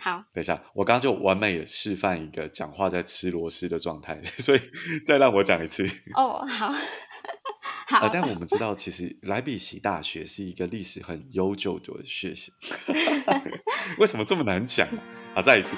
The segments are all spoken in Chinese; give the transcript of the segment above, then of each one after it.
好。等一下，我刚刚就完美示范一个讲话在吃螺丝的状态，所以再让我讲一次。哦，好。好、呃。但我们知道，其实莱比锡大学是一个历史很悠久的学校。为什么这么难讲？好，再一次。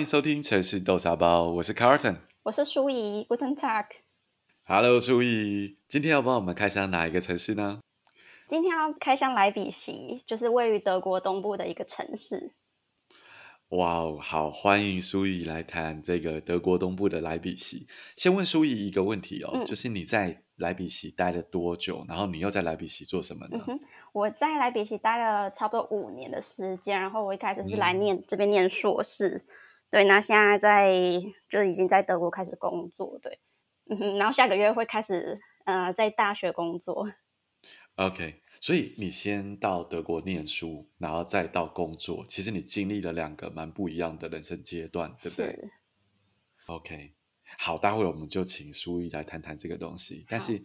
欢迎收听城市豆沙包，我是 Carlton，我是舒怡，Guten Tag。Hello，舒怡，今天要帮我们开箱哪一个城市呢？今天要开箱莱比锡，就是位于德国东部的一个城市。哇哦，好，欢迎舒怡来谈这个德国东部的莱比锡。先问舒怡一个问题哦，嗯、就是你在莱比锡待了多久？然后你又在莱比锡做什么呢？嗯、我在莱比锡待了差不多五年的时间，然后我一开始是来念、嗯、这边念硕士。对，那现在在就已经在德国开始工作，对，嗯哼，然后下个月会开始呃在大学工作。OK，所以你先到德国念书，然后再到工作，其实你经历了两个蛮不一样的人生阶段，对不对？OK，好，待会我们就请舒怡来谈谈这个东西，但是。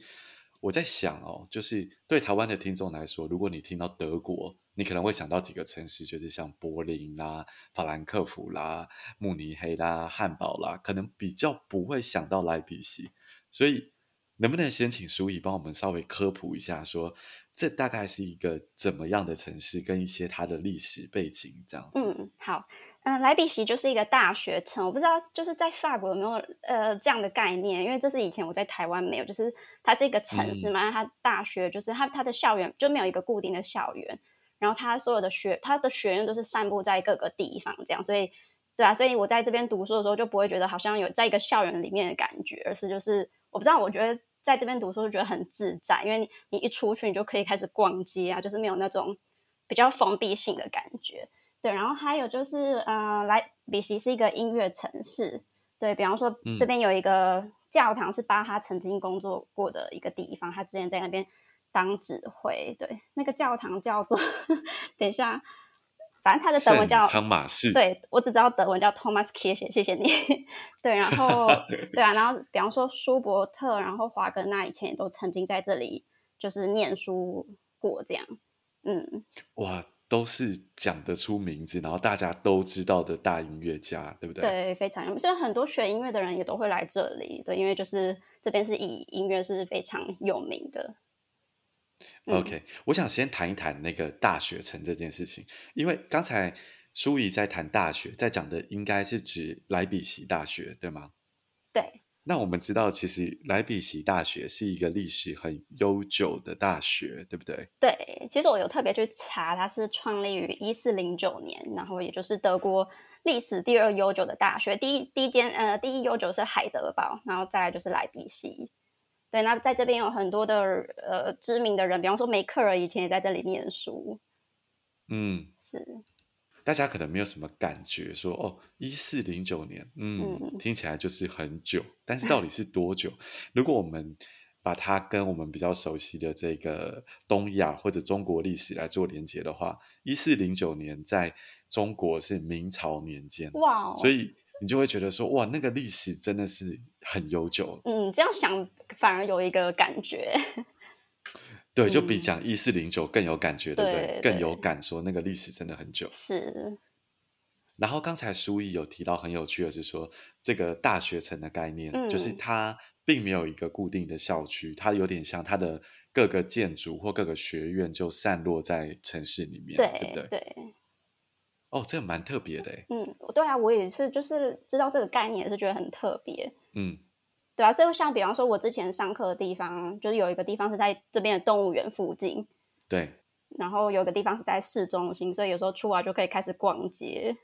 我在想哦，就是对台湾的听众来说，如果你听到德国，你可能会想到几个城市，就是像柏林啦、法兰克福啦、慕尼黑啦、汉堡啦，可能比较不会想到莱比锡。所以，能不能先请舒怡帮我们稍微科普一下说，说这大概是一个怎么样的城市，跟一些它的历史背景这样子？嗯，好。嗯，莱比锡就是一个大学城，我不知道就是在法国有没有呃这样的概念，因为这是以前我在台湾没有，就是它是一个城市嘛，嗯、它大学就是它它的校园就没有一个固定的校园，然后他所有的学他的学院都是散布在各个地方这样，所以对啊，所以我在这边读书的时候就不会觉得好像有在一个校园里面的感觉，而是就是我不知道，我觉得在这边读书就觉得很自在，因为你你一出去你就可以开始逛街啊，就是没有那种比较封闭性的感觉。对，然后还有就是，呃，莱比锡是一个音乐城市。对，比方说，这边有一个教堂是巴哈曾经工作过的一个地方，他之前在那边当指挥。对，那个教堂叫做，等一下，反正他的德文叫汤马士。对，我只知道德文叫 Thomaskirche，谢谢你。对，然后对啊，然后比方说舒伯特，然后华格纳以前也都曾经在这里就是念书过，这样。嗯，哇。都是讲得出名字，然后大家都知道的大音乐家，对不对？对，非常有名。所以很多学音乐的人也都会来这里，对，因为就是这边是以音乐是非常有名的。OK，嗯，我想先谈一谈那个大学城这件事情，因为刚才舒怡在谈大学，在讲的应该是指莱比锡大学，对吗？对。那我们知道，其实莱比锡大学是一个历史很悠久的大学，对不对？对，其实我有特别去查，它是创立于一四零九年，然后也就是德国历史第二悠久的大学。第一第一间呃，第一悠久是海德堡，然后再来就是莱比锡。对，那在这边有很多的呃知名的人，比方说梅克尔以前也在这里念书。嗯，是。大家可能没有什么感觉说，说哦，一四零九年，嗯，嗯，听起来就是很久，但是到底是多久？如果我们把它跟我们比较熟悉的这个东亚或者中国历史来做连接的话，一四零九年在中国是明朝年间，哇、哦，所以你就会觉得说，哇，那个历史真的是很悠久。嗯，这样想反而有一个感觉。对，就比讲一四零九更有感觉，嗯、对不对？对，更有感，说那个历史真的很久。是。然后刚才舒怡有提到很有趣的是说，这个大学城的概念，嗯、就是它并没有一个固定的校区，它有点像它的各个建筑或各个学院就散落在城市里面，对，对不对？对。哦，这个蛮特别的。嗯，对啊，我也是，就是知道这个概念，也是觉得很特别。嗯。对啊，所以像比方说，我之前上课的地方，就是有一个地方是在这边的动物园附近，对。然后有个地方是在市中心，所以有时候出来就可以开始逛街。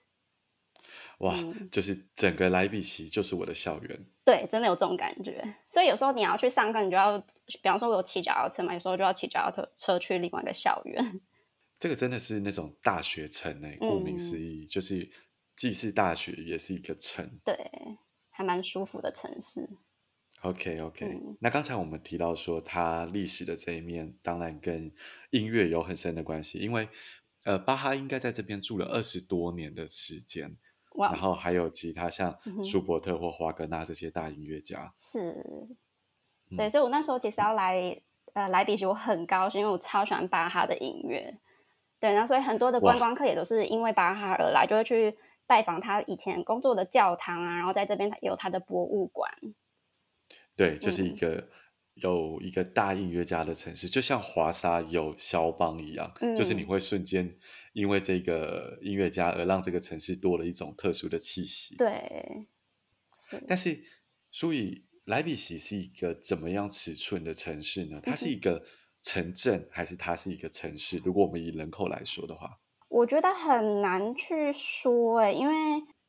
哇，嗯、就是整个莱比锡就是我的校园。对，真的有这种感觉。所以有时候你要去上课，你就要，比方说我有骑脚踏车嘛，有时候就要骑脚踏车去另外一个校园。这个真的是那种大学城诶，顾名思义，嗯、就是既是大学，也是一个城。对，还蛮舒服的城市。OK OK，、嗯、那刚才我们提到说，它历史的这一面当然跟音乐有很深的关系，因为呃，巴哈应该在这边住了二十多年的时间，然后还有其他像舒伯特或华格纳这些大音乐家，是，对，所以我那时候其实要来呃莱比锡，我很高兴，因为我超喜欢巴哈的音乐，对，然后所以很多的观光客也都是因为巴哈而来，就会去拜访他以前工作的教堂啊，然后在这边有他的博物馆。对，就是一个、嗯、有一个大音乐家的城市，就像华沙有肖邦一样，嗯、就是你会瞬间因为这个音乐家而让这个城市多了一种特殊的气息。对，是。但是，所以莱比锡是一个怎么样尺寸的城市呢？它是一个城镇，还是它是一个城市？如果我们以人口来说的话，我觉得很难去说哎，因为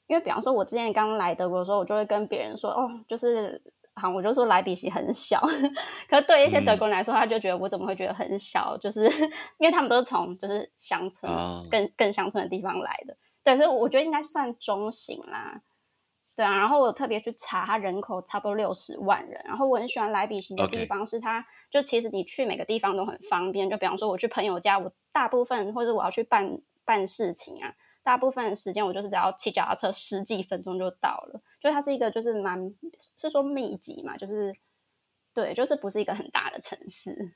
因为比方说，我之前刚来德国的时候，我就会跟别人说，哦，就是。好，我就说莱比锡很小，可是对一些德国人来说，嗯、他就觉得我怎么会觉得很小？就是 因为他们都是从就是乡村、啊、更更乡村的地方来的，对，所以我觉得应该算中型啦。对啊，然后我特别去查，它人口差不多六十万人。然后我很喜欢莱比锡的地方是它.就其实你去每个地方都很方便。就比方说我去朋友家，我大部分或者我要去办办事情啊。大部分时间我就是只要骑脚踏车十几分钟就到了，就它是一个就是蛮是说密集嘛，就是对，就是不是一个很大的城市，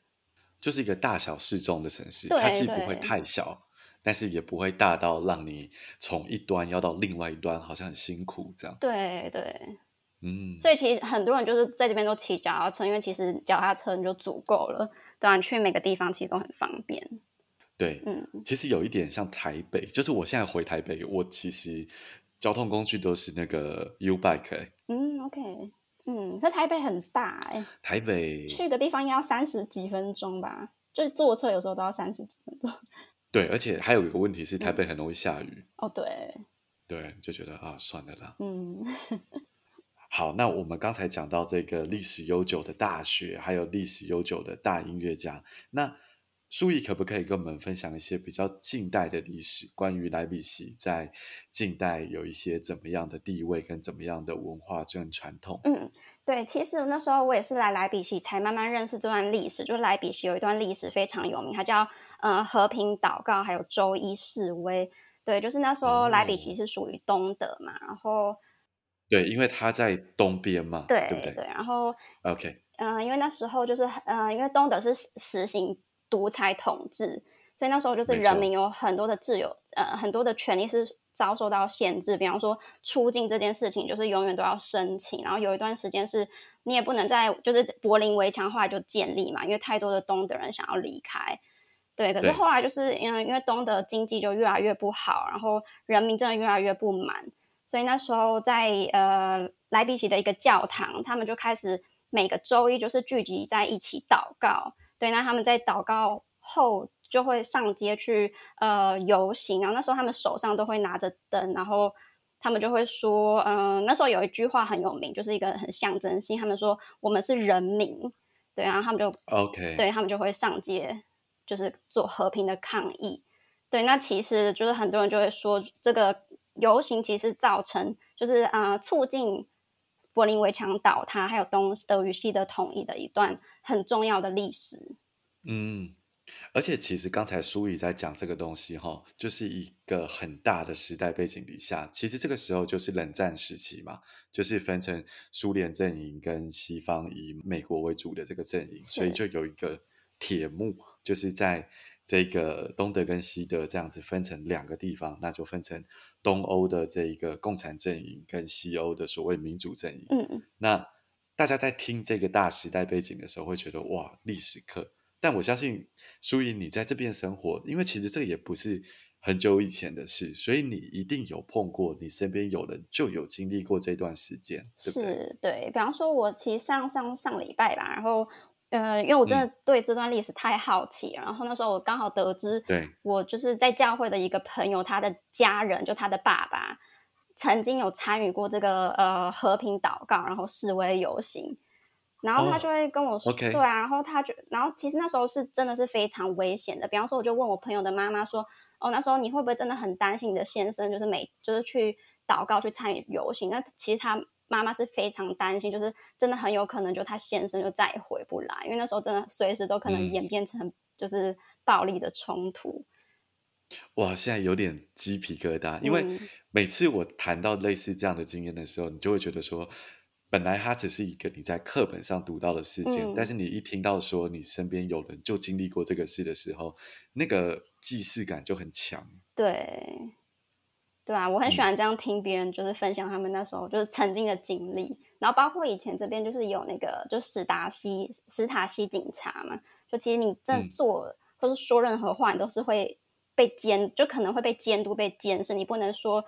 就是一个大小适中的城市，对它既不会太小，对但是也不会大到让你从一端要到另外一端好像很辛苦这样。对对，嗯，所以其实很多人就是在这边都骑脚踏车，因为其实脚踏车你就足够了，对啊，去每个地方其实都很方便。对，嗯，其实有一点像台北，就是我现在回台北，我其实交通工具都是那个 U bike，欸。嗯，OK，嗯，可台北很大哎，欸，台北去个地方应该要三十几分钟吧，就是坐车有时候都要三十几分钟。对，而且还有一个问题是台北很容易下雨。嗯，哦，对，对，就觉得啊，算了啦。嗯，好，那我们刚才讲到这个历史悠久的大学，还有历史悠久的大音乐家，那。书怡可不可以跟我们分享一些比较近代的历史，关于莱比锡在近代有一些怎么样的地位跟怎么样的文化跟传统？嗯，对，其实那时候我也是来莱比锡才慢慢认识这段历史。就是莱比锡有一段历史非常有名，它叫呃和平祷告，还有周一示威。对，就是那时候莱比锡是属于东德嘛，然后对，因为他在东边嘛，对对不对？对，然后 OK，嗯、呃，因为那时候就是呃，因为东德是实行。独裁统治，所以那时候就是人民有很多的自由，呃，很多的权利是遭受到限制。比方说出境这件事情，就是永远都要申请。然后有一段时间是你也不能在，就是柏林围墙后来就建立嘛，因为太多的东德人想要离开。对，可是后来就是因为因为东德经济就越来越不好，然后人民真的越来越不满，所以那时候在呃莱比锡的一个教堂，他们就开始每个周一就是聚集在一起祷告。对，那他们在祷告后就会上街去呃游行，然后那时候他们手上都会拿着灯，然后他们就会说，嗯、呃，那时候有一句话很有名，就是一个很象征性，他们说我们是人民，对，然后他们就 OK，对他们就会上街，就是做和平的抗议。对，那其实就是很多人就会说，这个游行其实造成就是啊、呃、促进。柏林围墙倒塌，还有东德与西德统一的一段很重要的历史。嗯，而且其实刚才苏怡在讲这个东西哈，就是一个很大的时代背景底下，其实这个时候就是冷战时期嘛，就是分成苏联阵营跟西方以美国为主的这个阵营，所以就有一个铁幕，就是在。这个东德跟西德这样子分成两个地方，那就分成东欧的这一个共产阵营跟西欧的所谓民主阵营。嗯嗯。那大家在听这个大时代背景的时候，会觉得哇，历史课。但我相信，书怡你在这边生活，因为其实这个也不是很久以前的事，所以你一定有碰过，你身边有人就有经历过这段时间，对不对？是，对。比方说，我其实上上上礼拜吧，然后。呃，因为我真的对这段历史太好奇，嗯、然后那时候我刚好得知，对，我就是在教会的一个朋友，他的家人就他的爸爸，曾经有参与过这个呃和平祷告，然后示威游行，然后他就会跟我说，对啊，然后他就，然后其实那时候是真的是非常危险的，比方说我就问我朋友的妈妈说，哦，那时候你会不会真的很担心你的先生，就是每就是去祷告去参与游行？那其实他妈妈是非常担心，就是真的很有可能就他先生就再也回不来，因为那时候真的随时都可能演变成就是暴力的冲突。嗯、哇，现在有点鸡皮疙瘩，因为每次我谈到类似这样的经验的时候，你就会觉得说，本来它只是一个你在课本上读到的事件，嗯、但是你一听到说你身边有人就经历过这个事的时候，那个既视感就很强。对。对啊，我很喜欢这样听别人就是分享他们那时候就是曾经的经历，嗯、然后包括以前这边就是有那个就史达西史塔西警察嘛，就其实你正做、嗯、或者说任何话，你都是会被监，就可能会被监督、被监视，你不能说，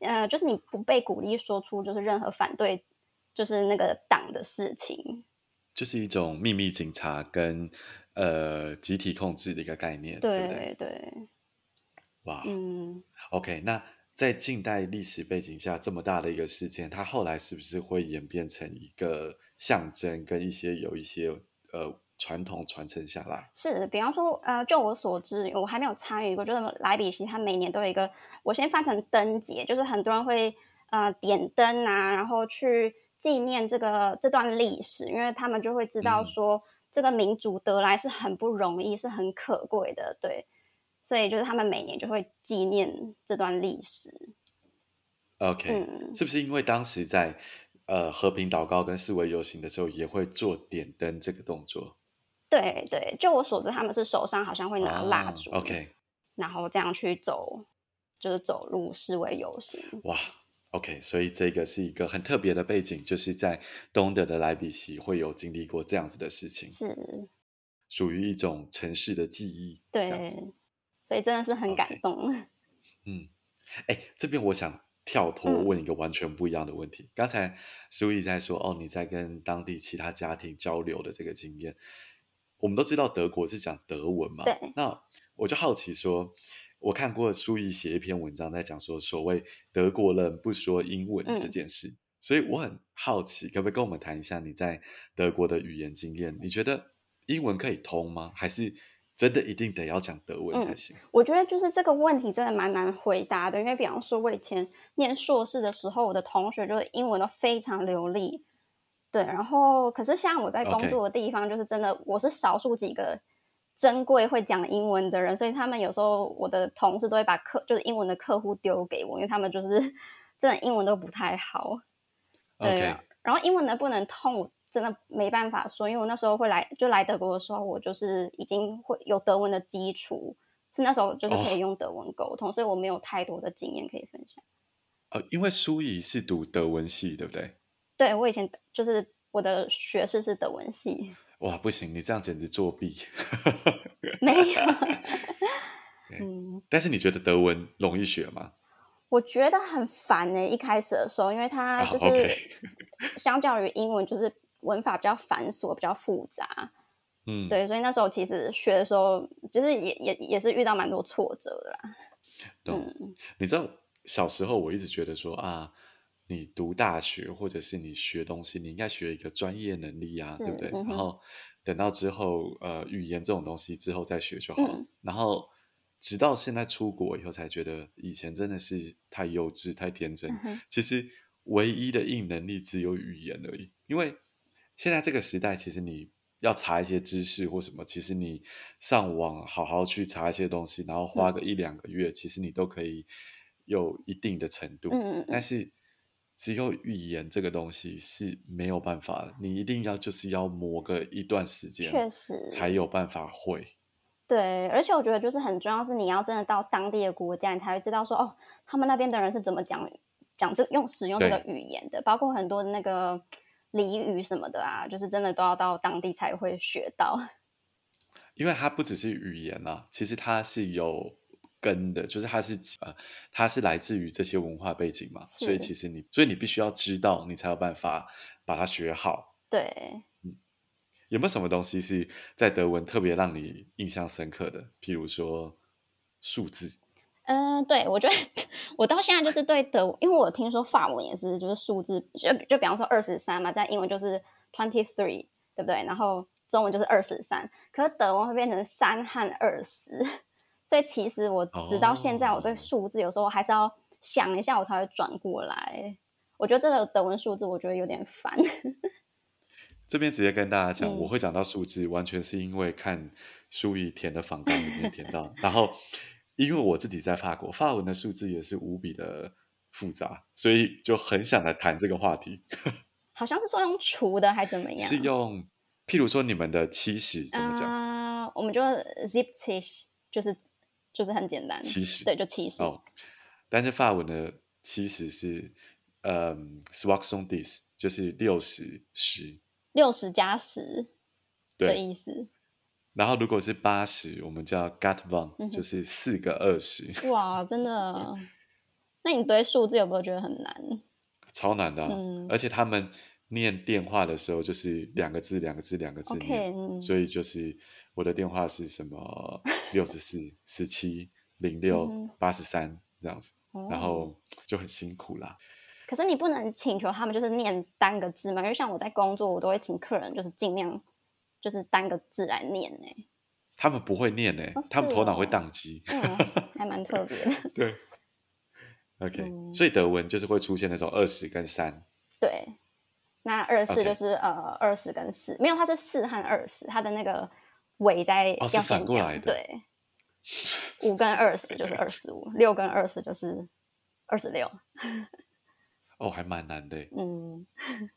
呃，就是你不被鼓励说出就是任何反对就是那个党的事情，就是一种秘密警察跟呃集体控制的一个概念，对对？对，对。哇，嗯，OK，那。在近代历史背景下，这么大的一个事件，它后来是不是会演变成一个象征，跟一些有一些呃传统传承下来？是，比方说，呃，就我所知，我还没有参与过，就是莱比锡，它每年都有一个，我先翻成灯节，就是很多人会呃点灯啊，然后去纪念这个这段历史，因为他们就会知道说，嗯、这个民族得来是很不容易，是很可贵的，对。所以就是他们每年就会纪念这段历史。OK，嗯，是不是因为当时在呃和平祷告跟示威游行的时候，也会做点灯这个动作？对对，就我所知，他们是手上好像会拿蜡烛，oh，OK，然后这样去走，就是走路示威游行。哇，OK，所以这个是一个很特别的背景，就是在东德的莱比锡会有经历过这样子的事情，是属于一种城市的记忆，对。所以真的是很感动。Okay. 嗯，哎、欸，这边我想跳脱问一个完全不一样的问题。嗯、刚才书毅在说，哦，你在跟当地其他家庭交流的这个经验，我们都知道德国是讲德文嘛？对。那我就好奇说，我看过书毅写一篇文章在讲说，所谓德国人不说英文这件事，嗯、所以我很好奇，可不可以跟我们谈一下你在德国的语言经验？你觉得英文可以通吗？还是？真的一定得要讲德文才行。嗯，我觉得就是这个问题真的蛮难回答的，因为比方说，我以前念硕士的时候，我的同学就是英文都非常流利，对。然后，可是像我在工作的地方，就是真的我是少数几个珍贵会讲英文的人，所以他们有时候我的同事都会把客就是英文的客户丢给我，因为他们就是 真的英文都不太好，对。Okay. 然后英文能不能通？真的没办法说，因为我那时候会来，就来德国的时候，我就是已经会有德文的基础，是那时候就是可以用德文沟通，哦、所以我没有太多的经验可以分享。呃，因为书毅是读德文系，对不对？对，我以前就是我的学士是德文系。哇，不行，你这样简直作弊。没有。嗯，但是你觉得德文容易学吗？我觉得很烦呢、欸，一开始的时候，因为它就是相较于英文，就是文法比较繁琐，比较复杂。嗯，对，所以那时候其实学的时候，就是也也也是遇到蛮多挫折的啦。懂。嗯，你知道小时候我一直觉得说啊，你读大学或者是你学东西，你应该学一个专业能力啊，对不对？嗯、然后等到之后，呃，语言这种东西之后再学就好。嗯、然后。直到现在出国以后，才觉得以前真的是太幼稚、太天真。嗯、其实唯一的硬能力只有语言而已。因为现在这个时代，其实你要查一些知识或什么，其实你上网好好去查一些东西，然后花个一两个月，嗯、其实你都可以有一定的程度。嗯嗯、但是只有语言这个东西是没有办法的，你一定要就是要磨个一段时间，确实才有办法会。对，而且我觉得就是很重要，是你要真的到当地的国家，你才会知道说哦，他们那边的人是怎么讲讲这用使用这个语言的，包括很多的那个俚语什么的啊，就是真的都要到当地才会学到。因为它不只是语言啊，其实它是有根的，就是它是呃，它是来自于这些文化背景嘛，所以其实你，所以你必须要知道，你才有办法把它学好。对。有没有什么东西是在德文特别让你印象深刻的？譬如说数字。嗯、呃，对，我觉得 我到现在就是对德文，因为我听说法文也是，就是数字，就就比方说二十三嘛，在英文就是 twenty three，对不对？然后中文就是二十三，可是德文会变成三和二十，所以其实我直到现在，我对数字有时候还是要想一下，我才会转过来。我觉得这个德文数字，我觉得有点烦。这边直接跟大家讲，嗯、我会讲到数字，完全是因为看书仪填的访纲里面填到，然后因为我自己在法国，法文的数字也是无比的复杂，所以就很想来谈这个话题。好像是说用除的还怎么样？是用，譬如说你们的七十怎么讲？啊、uh,，我们就 zip 七十，就是就是很简单，七十，对，就七十。哦，但是法文的七十是，嗯 s w a x o n d i s 就是六十十。六十加十的意思。然后如果是八十，我们叫 quatre-vingts，就是四个二十。哇，真的？那你对数字有没有觉得很难？超难的、啊嗯，而且他们念电话的时候就是两个字、两个字、两个字念，okay, 所以就是我的电话是什么 六十四、十七、零六、八十三这样子，然后就很辛苦啦。可是你不能请求他们就是念单个字嘛？因为像我在工作，我都会请客人就是尽量就是单个字来念呢、欸。他们不会念呢、欸哦哦，他们头脑会宕机。嗯，还蛮特别的。对。OK，、嗯、所以德文就是会出现那种二十跟三。对。那二四就是、okay. 呃二十跟四，没有，它是四和二十，它的那个尾在要、哦、是反过来的。对。五跟二十就是二十五，六跟二十就是二十六。哦，还蛮难的。嗯嗯，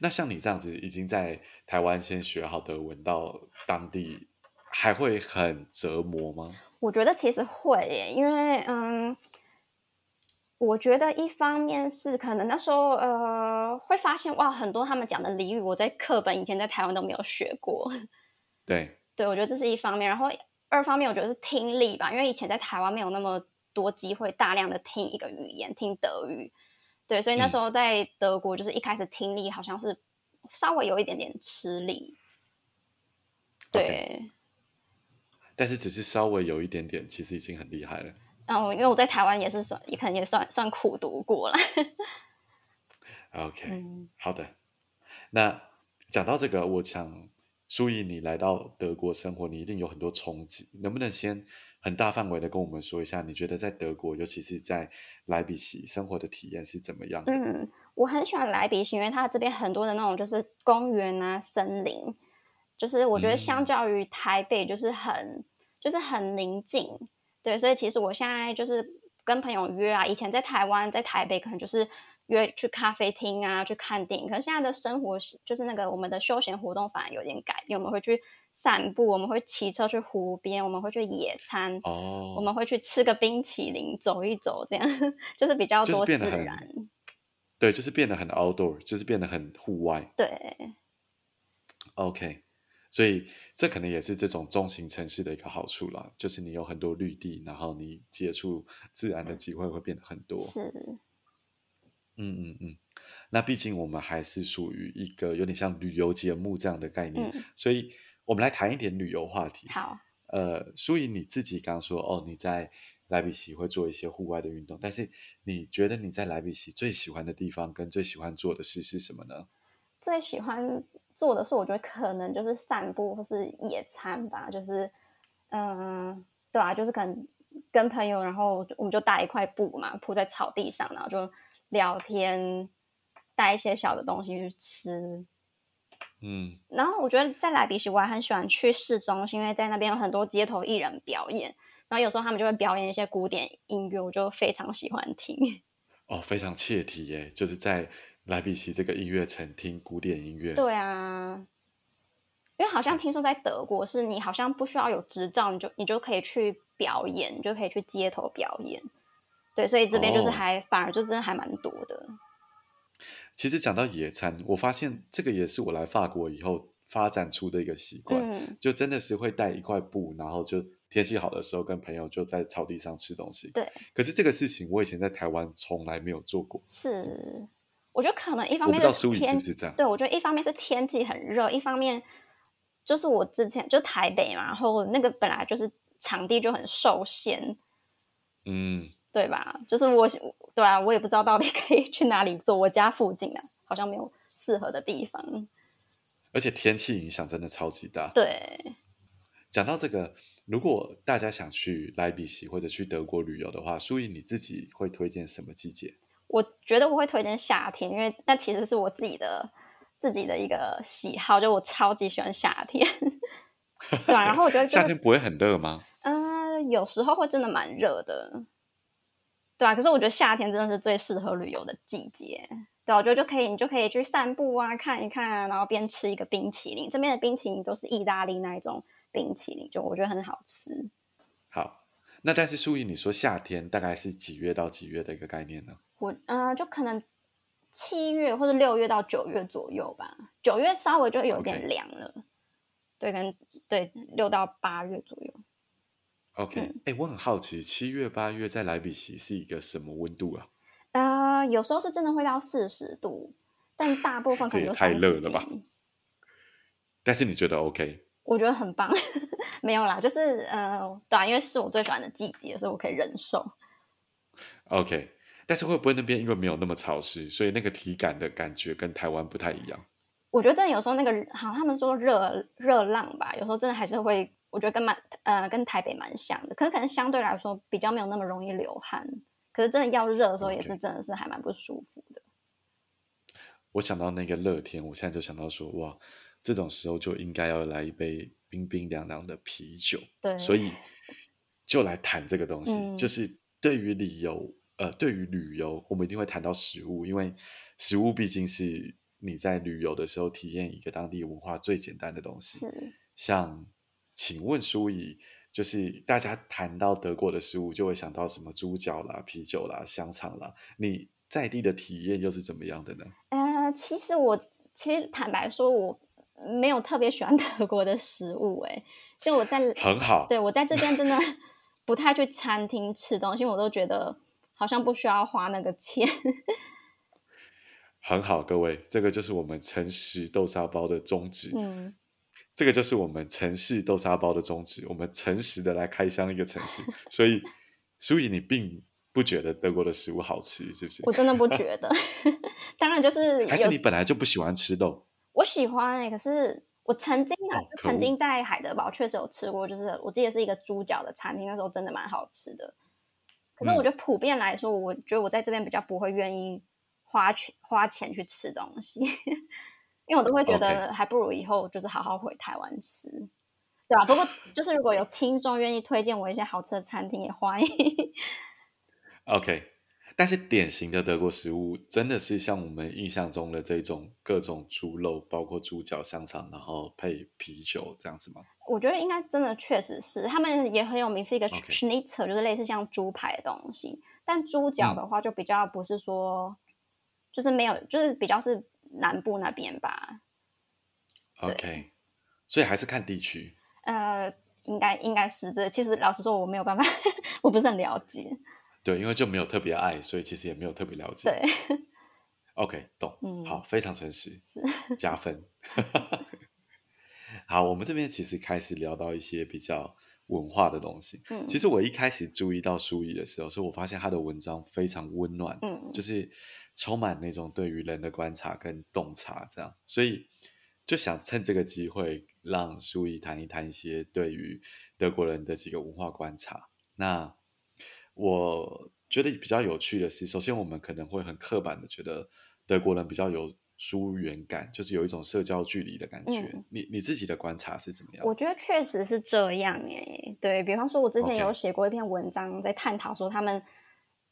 那像你这样子，已经在台湾先学好德文，到当地还会很折磨吗？我觉得其实会耶，因为嗯，我觉得一方面是可能那时候呃会发现哇，很多他们讲的俚语，我在课本以前在台湾都没有学过。对对，我觉得这是一方面，然后二方面我觉得是听力吧，因为以前在台湾没有那么。多机会大量的听一个语言，听德语，对，所以那时候在德国就是一开始听力好像是稍微有一点点吃力，对。Okay. 但是只是稍微有一点点，其实已经很厉害了。然后因为我在台湾也是算，也可能也算算苦读过了。OK，、嗯、好的。那讲到这个，我想注意你来到德国生活，你一定有很多冲击，能不能先？很大范围的跟我们说一下，你觉得在德国，尤其是在莱比锡生活的体验是怎么样？嗯，我很喜欢莱比锡，因为它这边很多的那种就是公园啊、森林，就是我觉得相较于台北就是很、嗯、就是很宁静。对，所以其实我现在就是跟朋友约啊，以前在台湾在台北可能就是约去咖啡厅啊去看电影，可是现在的生活就是那个我们的休闲活动反而有点改变，我们会去。散步，我们会骑车去湖边，我们会去野餐，oh, 我们会去吃个冰淇淋，走一走，这样就是比较多自然。对，就是变得很 outdoor，就是变得很户外。对。OK，所以这可能也是这种中型城市的一个好处啦，就是你有很多绿地，然后你接触自然的机会会变得很多。是。嗯嗯嗯，那毕竟我们还是属于一个有点像旅游节目这样的概念，嗯、所以。我们来谈一点旅游话题。好，呃，舒怡你自己刚说哦，你在莱比锡会做一些户外的运动，但是你觉得你在莱比锡最喜欢的地方跟最喜欢做的事是什么呢？最喜欢做的事，我觉得可能就是散步或是野餐吧，就是，嗯、呃，对啊，就是可能跟朋友，然后我们就搭一块布嘛，铺在草地上，然后就聊天，带一些小的东西去吃。嗯，然后我觉得在莱比锡我还很喜欢去市中心，因为在那边有很多街头艺人表演，然后有时候他们就会表演一些古典音乐，我就非常喜欢听。哦，非常切题耶，就是在莱比锡这个音乐城听古典音乐。对啊，因为好像听说在德国是你好像不需要有执照，你就你就可以去表演，你就可以去街头表演。对，所以这边就是还、哦、反而就真的还蛮多的。其实讲到野餐，我发现这个也是我来法国以后发展出的一个习惯，嗯、就真的是会带一块布，然后就天气好的时候跟朋友就在草地上吃东西。对。可是这个事情我以前在台湾从来没有做过。是，我觉得可能一方面是天，我不知道书仪是不是这样。对，我觉得一方面是天气很热，一方面就是我之前就台北嘛，然后那个本来就是场地就很受限。嗯。对吧？就是我，对啊，我也不知道到底 可以去哪里做。我家附近啊，好像没有适合的地方。而且天气影响真的超级大。对。讲到这个，如果大家想去莱比锡或者去德国旅游的话，舒怡你自己会推荐什么季节？我觉得我会推荐夏天，因为那其实是我自己的自己的一个喜好，就我超级喜欢夏天。对啊，然后我觉得、就是、夏天不会很热吗？嗯、呃，有时候会真的蛮热的。对啊，可是我觉得夏天真的是最适合旅游的季节。对，我觉得就可以，你就可以去散步啊，看一看啊，然后边吃一个冰淇淋。这边的冰淇淋都是意大利那一种冰淇淋，就我觉得很好吃。好，那但是书怡，你说夏天大概是几月到几月的一个概念呢？我呃，就可能七月或者六月到九月左右吧。九月稍微就有点凉了。对，可能对六到八月左右。OK，哎、我很好奇，七月八月在莱比锡是一个什么温度啊？呃，有时候是真的会到四十度，但大部分可能就太热了吧。但是你觉得 OK？我觉得很棒，没有啦，就是呃，对啊，因为是我最喜欢的季节，所以我可以忍受。OK，但是会不会那边因为没有那么潮湿，所以那个体感的感觉跟台湾不太一样？我觉得真的有时候那个，好像他们说热热浪吧，有时候真的还是会，我觉得跟蛮呃跟台北蛮像的，可是可能相对来说比较没有那么容易流汗。可是真的要热的时候，也是真的是还蛮不舒服的。Okay. 我想到那个热天，我现在就想到说，哇，这种时候就应该要来一杯冰冰凉凉的啤酒。对，所以就来谈这个东西，嗯、就是对于旅游，呃，对于旅游，我们一定会谈到食物，因为食物毕竟是你在旅游的时候体验一个当地文化最简单的东西。是，像，请问舒怡。就是大家谈到德国的食物，就会想到什么猪脚啦、啤酒啦、香肠啦。你在地的体验又是怎么样的呢？呃，其实我其实坦白说，我没有特别喜欢 德国的食物，哎，所以我在很好，对，我在这边真的 不太去餐厅吃东西，我都觉得好像不需要花那个钱。很好，各位，这个就是我们诚实豆沙包的宗旨。嗯。这个就是我们城市豆沙包的宗旨，我们诚实的来开箱一个城市，所以，所以你并不觉得德国的食物好吃，是不是？我真的不觉得，当然就是还是你本来就不喜欢吃豆？我喜欢哎、欸，可是我曾经啊，哦、曾经在海德堡确实有吃过，就是我记得是一个猪脚的餐厅，那时候真的蛮好吃的。可是我觉得普遍来说，嗯、我觉得我在这边比较不会愿意花钱花钱去吃东西。因为我都会觉得还不如以后就是好好回台湾吃.对啊。不过 就是如果有听众愿意推荐我一些好吃的餐厅，也欢迎。OK，但是典型的德国食物真的是像我们印象中的这种各种猪肉，包括猪脚、香肠，然后配啤酒这样子吗？我觉得应该真的确实是，他们也很有名，是一个 Schnitzel，Okay. 就是类似像猪排的东西。但猪脚的话就比较不是说，嗯、就是没有，就是比较是。南部那边吧，OK，所以还是看地区。呃，应该应该是这。其实老实说，我没有办法，我不是很了解。对，因为就没有特别爱，所以其实也没有特别了解。对，OK，懂。嗯，好，非常诚实，是加分。好，我们这边其实开始聊到一些比较文化的东西。嗯，其实我一开始注意到书怡的时候，是我发现他的文章非常温暖。嗯，就是。充满那种对于人的观察跟洞察，这样，所以就想趁这个机会让书怡谈一谈一些对于德国人的几个文化观察。那我觉得比较有趣的是，首先我们可能会很刻板的觉得德国人比较有疏远感，就是有一种社交距离的感觉。嗯、你你自己的观察是怎么样？我觉得确实是这样耶。对，比方说，我之前有写过一篇文章，在探讨说他们。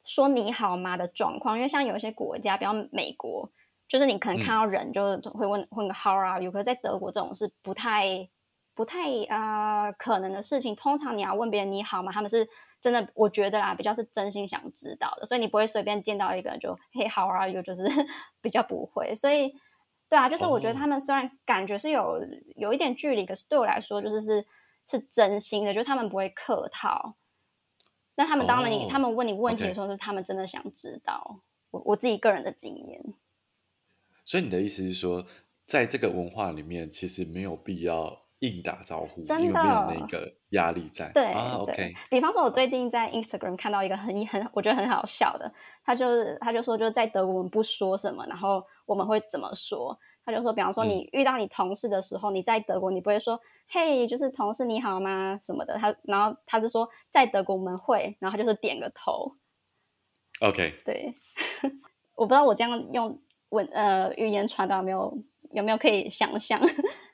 说你好吗的状况，因为像有一些国家，比方美国，就是你可能看到人就会问、嗯、问个 How are you？可是在德国这种是不太不太呃可能的事情。通常你要问别人你好吗，他们是真的，我觉得啦，比较是真心想知道的，所以你不会随便见到一个人就 Hey how are you？就是 比较不会。所以对啊，就是我觉得他们虽然感觉是有有一点距离，可是对我来说就是是是真心的，就是他们不会客套。那他们当然你，oh, 他们问你问题的时候，是他们真的想知道。我.我自己个人的经验。所以你的意思是说，在这个文化里面，其实没有必要硬打招呼，真的因为没有那个压力在。对啊，OK。比方说，我最近在 Instagram 看到一个很很，我觉得很好笑的，他就是他就说，就是在德国我们不说什么，然后我们会怎么说？他就说，比方说你遇到你同事的时候，嗯、你在德国你不会说。嘿就是同事你好吗？什么的，他然后他是说在德国我们会，然后他就是点个头。OK，对，我不知道我这样用文呃语言传达有没有有没有可以想象？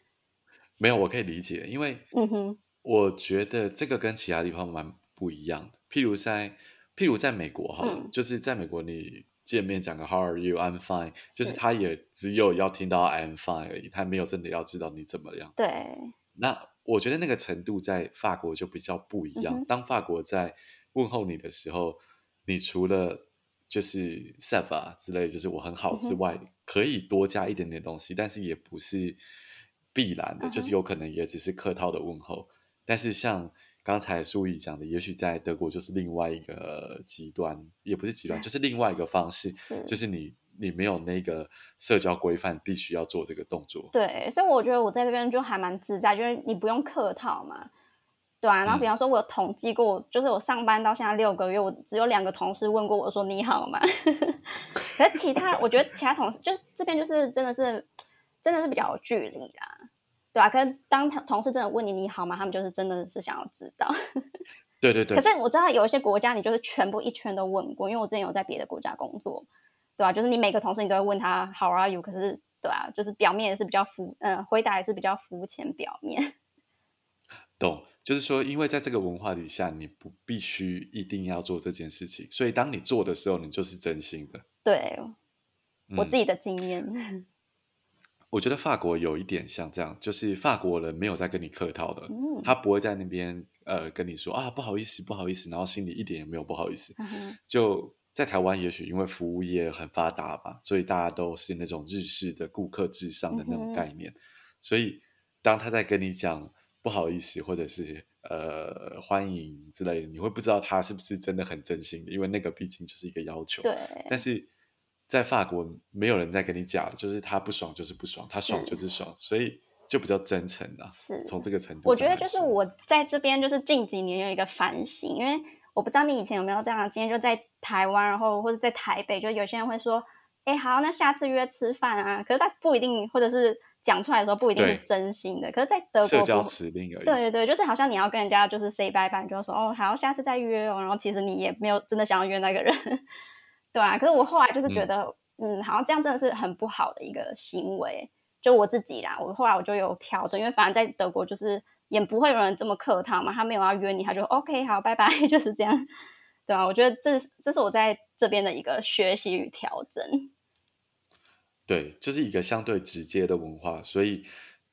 没有，我可以理解，因为嗯哼，我觉得这个跟其他地方蛮不一样的。譬如在譬如在美国哈，嗯、就是在美国你见面讲个 How are you? I'm fine，是就是他也只有要听到 I'm fine 而已，他没有真的要知道你怎么样。对，那我觉得那个程度在法国就比较不一样。嗯、当法国在问候你的时候，你除了就是 s a v a 之类，就是我很好之外，嗯、可以多加一点点东西，但是也不是必然的，嗯、就是有可能也只是客套的问候。但是像刚才苏怡讲的，也许在德国就是另外一个极端，也不是极端，就是另外一个方式，是就是你你没有那个社交规范，必须要做这个动作。对，所以我觉得我在这边就还蛮自在，就是你不用客套嘛。对啊，然后比方说，我有统计过，嗯、就是我上班到现在六个月，我只有两个同事问过我说你好吗？可是其他，我觉得其他同事就这边就是真的是真的是比较有距离啦，对啊，可是当同事真的问你你好吗？他们就是真的是想要知道。对 对对。可是我知道有一些国家，你就是全部一圈都问过，因为我之前有在别的国家工作，对啊，就是你每个同事你都会问他 How are you？可是对啊，就是表面也是比较肤，嗯、呃，回答也是比较肤浅表面。懂。就是说，因为在这个文化底下，你不必须一定要做这件事情，所以当你做的时候，你就是真心的。对，我自己的经验。嗯，我觉得法国有一点像这样，就是法国人没有在跟你客套的，嗯，他不会在那边呃跟你说啊不好意思不好意思，然后心里一点也没有不好意思。嗯。就在台湾，也许因为服务业很发达吧，所以大家都是那种日式的顾客至上的那种概念，嗯。所以当他在跟你讲。不好意思，或者是呃欢迎之类的，你会不知道他是不是真的很真心的，因为那个毕竟就是一个要求。对。但是在法国，没有人在跟你讲，就是他不爽就是不爽，他爽就是爽，是所以就比较真诚啊。是。从这个程度，我觉得就是我在这边就是近几年有一个反省，因为我不知道你以前有没有这样的经验，就在台湾，然后或者在台北，就有些人会说，哎，好，那下次约吃饭啊，可是他不一定，或者是。讲出来的时候不一定是真心的，可是，在德国，社交辞令而已。对对对，就是好像你要跟人家就是 say bye bye，就说哦，好，下次再约哦。然后其实你也没有真的想要约那个人，对啊。可是我后来就是觉得，嗯，嗯，好像这样真的是很不好的一个行为。就我自己啦，我后来我就有调整，因为反正在德国就是也不会有人这么客套嘛，他没有要约你，他就 OK，好，拜拜，就是这样，对啊。我觉得这这是我在这边的一个学习与调整。对，就是一个相对直接的文化，所以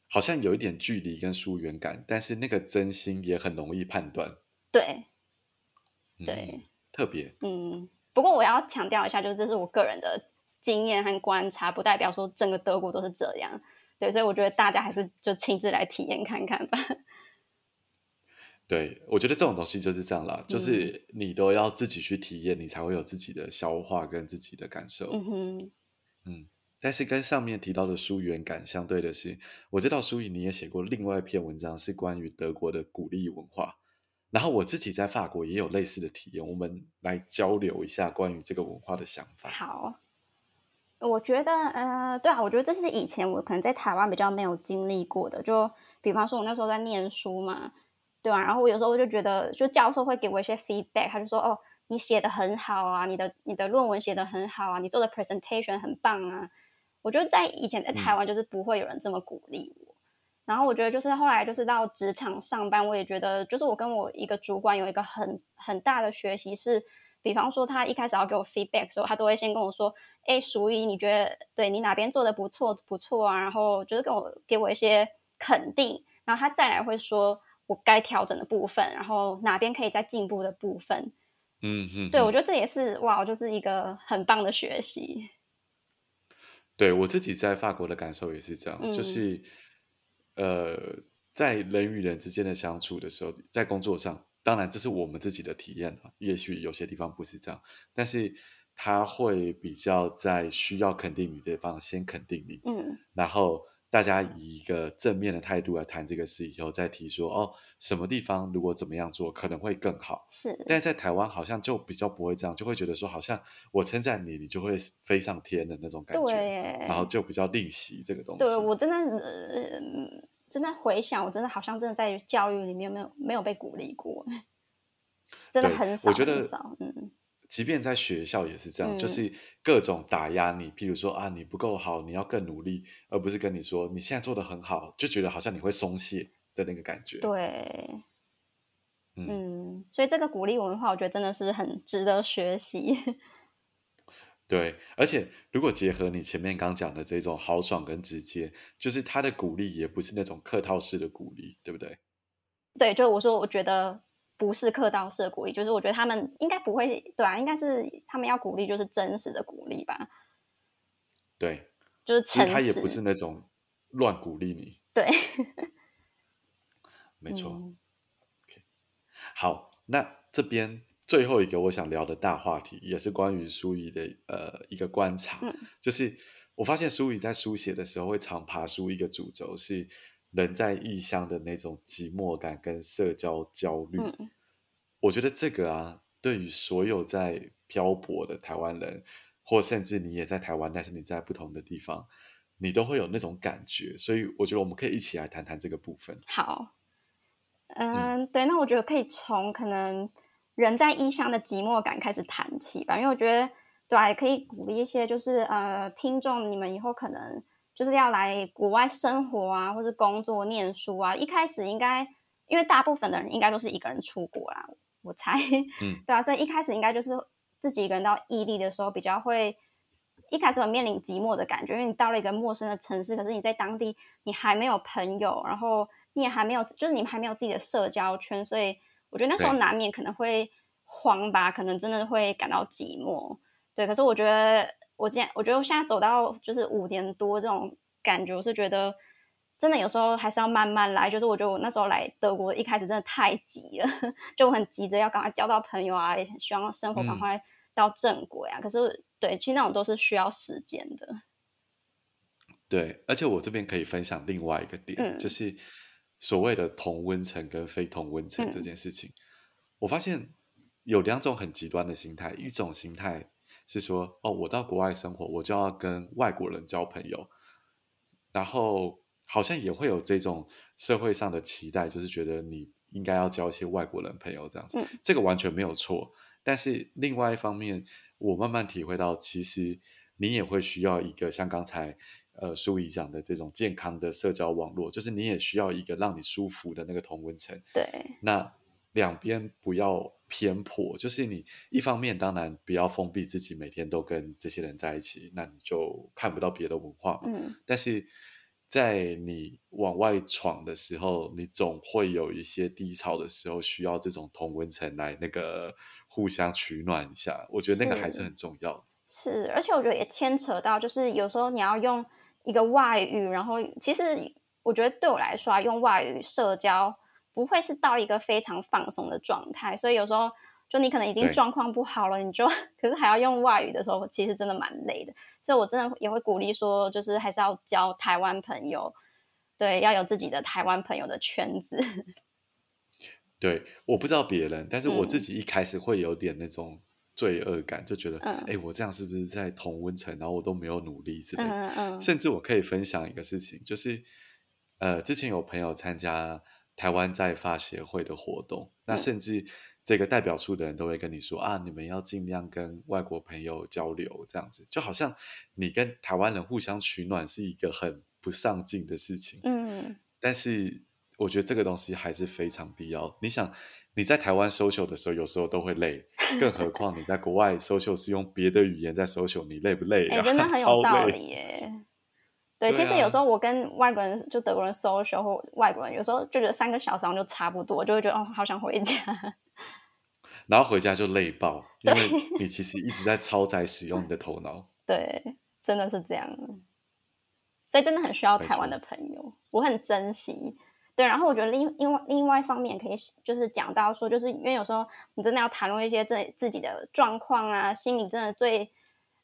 好像有一点距离跟疏远感，但是那个真心也很容易判断。对，嗯、对，特别。嗯，不过我要强调一下，就是这是我个人的经验和观察，不代表说整个德国都是这样。对，所以我觉得大家还是就亲自来体验看看吧。对，我觉得这种东西就是这样啦，嗯、就是你都要自己去体验，你才会有自己的消化跟自己的感受。嗯哼，嗯。但是跟上面提到的疏远感相对的是，我知道书怡你也写过另外一篇文章，是关于德国的鼓励文化。然后我自己在法国也有类似的体验，我们来交流一下关于这个文化的想法。好，我觉得，呃，对啊，我觉得这是以前我可能在台湾比较没有经历过的。就比方说，我那时候在念书嘛，对啊，然后我有时候我就觉得，就教授会给我一些 feedback，他就说，哦，你写的很好啊，你的你的论文写的很好啊，你做的 presentation 很棒啊。我觉得在以前在台湾就是不会有人这么鼓励我，嗯、然后我觉得就是后来就是到职场上班，我也觉得就是我跟我一个主管有一个很很大的学习是，比方说他一开始要给我 feedback 的时候，他都会先跟我说，哎，淑仪，你觉得对你哪边做的不错不错啊？然后就是跟我给我一些肯定，然后他再来会说我该调整的部分，然后哪边可以再进步的部分，嗯嗯，对，我觉得这也是哇，就是一个很棒的学习。对，我自己在法国的感受也是这样，嗯、就是，呃，在人与人之间的相处的时候，在工作上，当然这是我们自己的体验啊，也许有些地方不是这样，但是他会比较在需要肯定你的地方先肯定你，嗯，然后。大家以一个正面的态度来谈这个事以后，再提说哦，什么地方如果怎么样做可能会更好。是，但是在台湾好像就比较不会这样，就会觉得说好像我称赞你，你就会飞上天的那种感觉。对，然后就比较吝惜这个东西。对，我真的，呃，真的回想，我真的好像真的在教育里面没有没有被鼓励过，真的很少。我觉得，嗯。即便在学校也是这样，嗯、就是各种打压你，譬如说啊，你不够好，你要更努力，而不是跟你说你现在做的很好，就觉得好像你会松懈的那个感觉。对，嗯，嗯，所以这个鼓励文化，我觉得真的是很值得学习。对，而且如果结合你前面刚讲的这种豪爽跟直接，就是他的鼓励也不是那种客套式的鼓励，对不对？对，就我说，我觉得。不是客套式的鼓励，就是我觉得他们应该不会，对啊，应该是他们要鼓励，就是真实的鼓励吧。对，就是他也不是那种乱鼓励你。对，没错。好，那这边最后一个我想聊的大话题，也是关于书仪的呃一个观察，嗯，就是我发现书仪在书写的时候会常爬书一个主轴是。人在异乡的那种寂寞感跟社交焦虑，嗯，我觉得这个啊，对于所有在漂泊的台湾人，或甚至你也在台湾，但是你在不同的地方，你都会有那种感觉。所以我觉得我们可以一起来谈谈这个部分。好，嗯，嗯对，那我觉得可以从可能人在异乡的寂寞感开始谈起吧，因为我觉得对啊，也可以鼓励一些就是呃听众，你们以后可能。就是要来国外生活啊，或是工作、念书啊。一开始应该，因为大部分的人应该都是一个人出国啦，我猜。嗯，对啊，所以一开始应该就是自己一个人到异地的时候，比较会一开始会面临寂寞的感觉，因为你到了一个陌生的城市，可是你在当地你还没有朋友，然后你也还没有，就是你还没有自己的社交圈，所以我觉得那时候难免可能会慌吧，可能真的会感到寂寞。对，可是我觉得。我现我觉得我现在走到就是五年多这种感觉，我是觉得真的有时候还是要慢慢来。就是我觉得我那时候来德国一开始真的太急了，就我很急着要赶快交到朋友啊，也希望生活赶快到正轨啊。嗯、可是对，其实那种都是需要时间的。对，而且我这边可以分享另外一个点，嗯、就是所谓的同温层跟非同温层这件事情，嗯、我发现有两种很极端的心态，一种心态。是说哦，我到国外生活，我就要跟外国人交朋友，然后好像也会有这种社会上的期待，就是觉得你应该要交一些外国人朋友这样子，嗯、这个完全没有错。但是另外一方面，我慢慢体会到，其实你也会需要一个像刚才呃书仪讲的这种健康的社交网络，就是你也需要一个让你舒服的那个同温层。对，那。两边不要偏颇，就是你一方面当然不要封闭自己，每天都跟这些人在一起，那你就看不到别的文化嘛。嗯。但是在你往外闯的时候，你总会有一些低潮的时候，需要这种同温层来那个互相取暖一下。我觉得那个还是很重要。是，是，而且我觉得也牵扯到，就是有时候你要用一个外语，然后其实我觉得对我来说啊，用外语社交。不会是到一个非常放松的状态，所以有时候就你可能已经状况不好了，你就 可是还要用外语的时候，其实真的蛮累的。所以我真的也会鼓励说，就是还是要交台湾朋友，对，要有自己的台湾朋友的圈子。对，我不知道别人，但是我自己一开始会有点那种罪恶感，嗯、就觉得，哎、欸，我这样是不是在同温层，然后我都没有努力之类的。嗯嗯。甚至我可以分享一个事情，就是呃，之前有朋友参加。台湾在发协会的活动，那甚至这个代表处的人都会跟你说、嗯、啊，你们要尽量跟外国朋友交流，这样子就好像你跟台湾人互相取暖是一个很不上进的事情。嗯，但是我觉得这个东西还是非常必要。你想你在台湾 social 的时候，有时候都会累，更何况你在国外 social 是用别的语言在 social，你累不累、啊？哎、欸，真的很有道理耶。对，其实有时候我跟外国人，就德国人 social 或外国人，有时候就觉得三个小时就差不多，就会觉得哦，好想回家。然后回家就累爆，因为你其实一直在超载使用你的头脑。对，真的是这样。所以真的很需要台湾的朋友，我很珍惜。对，然后我觉得另另外另外一方面可以就是讲到说，就是因为有时候你真的要谈论一些自自己的状况啊，心里真的最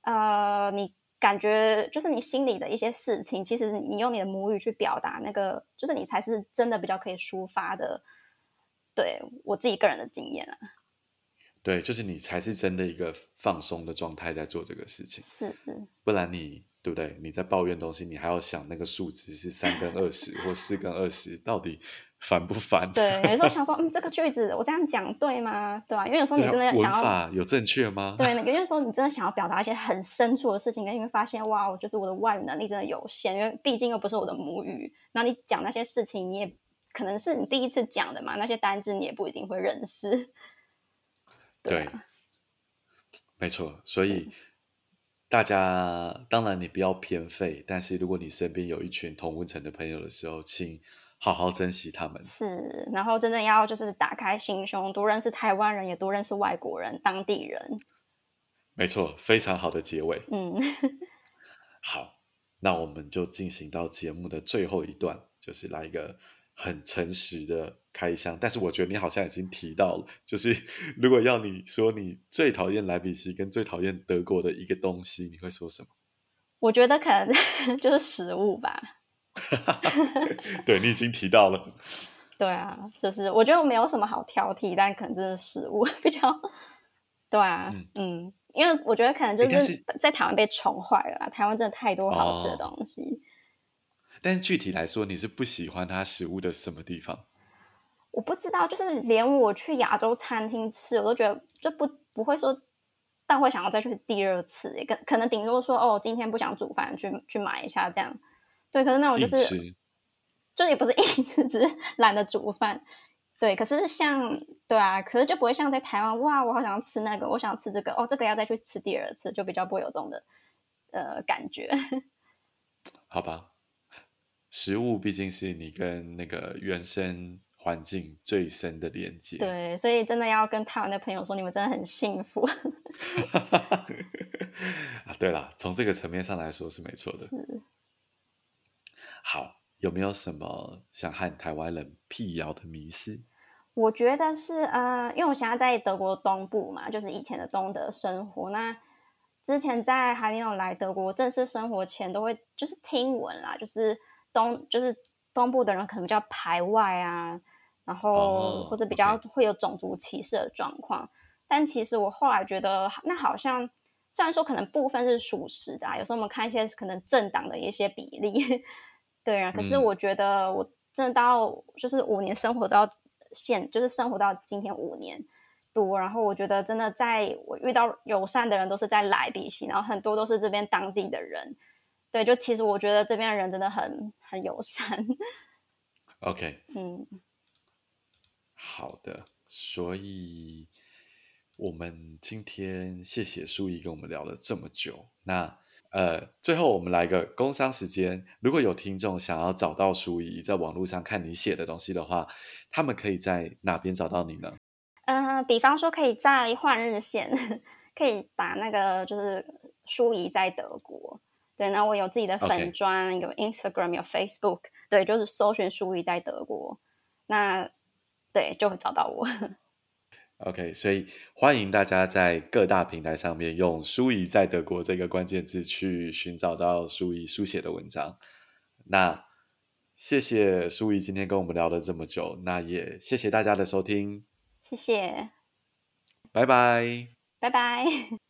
呃你。感觉就是你心里的一些事情，其实你用你的母语去表达，那个就是你才是真的比较可以抒发的。对，我自己个人的经验啊，对，就是你才是真的一个放松的状态在做这个事情。是，不然你对不对？你在抱怨东西，你还要想那个数值是三跟二十或四跟二十，到底烦不烦？对，有时候想说，嗯，这个句子我这样讲对吗？对吧？因为有时候你真的想要，有正确吗？对，有些时候你真的想要表达一些很深处的事情，但你会发现，哇，我就是我的外语能力真的有限，因为毕竟又不是我的母语。然后你讲那些事情，你也可能是你第一次讲的嘛，那些单字你也不一定会认识。对，啊、对，没错。所以大家当然你不要偏废，但是如果你身边有一群同温层的朋友的时候，请。好好珍惜他们，是，然后真的要就是打开心胸，多认识台湾人，也多认识外国人、当地人。没错，非常好的结尾。嗯，好，那我们就进行到节目的最后一段，就是来一个很诚实的开箱。但是我觉得你好像已经提到了，就是 如果要你说你最讨厌莱比锡跟最讨厌德国的一个东西，你会说什么？我觉得可能 就是食物吧。对，你已经提到了。对啊，就是我觉得我没有什么好挑剔，但可能真的食物比较。对啊，嗯，嗯，因为我觉得可能就是在台湾被宠坏了，欸、台湾真的太多好吃的东西。哦、但是具体来说，你是不喜欢它食物的什么地方？我不知道，就是连我去亚洲餐厅吃，我都觉得就不不会说，但会想要再去第二次。可可能顶多说哦，今天不想煮饭，去去买一下这样。对，可是那种就是，就也不是一直 只是懒得煮饭。对，可是像对啊，可是就不会像在台湾，哇，我好想要吃那个，我想要吃这个，哦，这个要再去吃第二次，就比较不会有这种的呃感觉。好吧，食物毕竟是你跟那个原生环境最深的连接。对，所以真的要跟台湾的朋友说，你们真的很幸福。啊，对了，从这个层面上来说是没错的。是。好，有没有什么想和台湾人辟谣的迷思？我觉得是呃，因为我现在在德国东部嘛，就是以前的东德生活。那之前在还没有来德国正式生活前，都会就是听闻啦，就是东就是东部的人可能比较排外啊，然后或者比较会有种族歧视的状况。Oh. 但其实我后来觉得，那好像虽然说可能部分是属实的啊，有时候我们看一些可能政党的一些比例。对啊，可是我觉得我真的到就是五年生活到现，就是生活到今天五年多，然后我觉得真的在我遇到友善的人都是在莱比锡，然后很多都是这边当地的人。对，就其实我觉得这边的人真的很很友善。OK，嗯，好的，所以我们今天谢谢书怡跟我们聊了这么久，那。呃，最后我们来个工商时间。如果有听众想要找到书怡，在网络上看你写的东西的话，他们可以在哪边找到你呢？嗯、呃，比方说可以在换日线，可以打那个就是书怡在德国。对，那我有自己的粉砖.有 Instagram，有 Facebook，对，就是搜寻书怡在德国，那对就会找到我。OK，所以欢迎大家在各大平台上面用“书怡在德国”这个关键字去寻找到书怡书写的文章。那谢谢书怡今天跟我们聊了这么久，那也谢谢大家的收听，谢谢，拜拜，拜拜。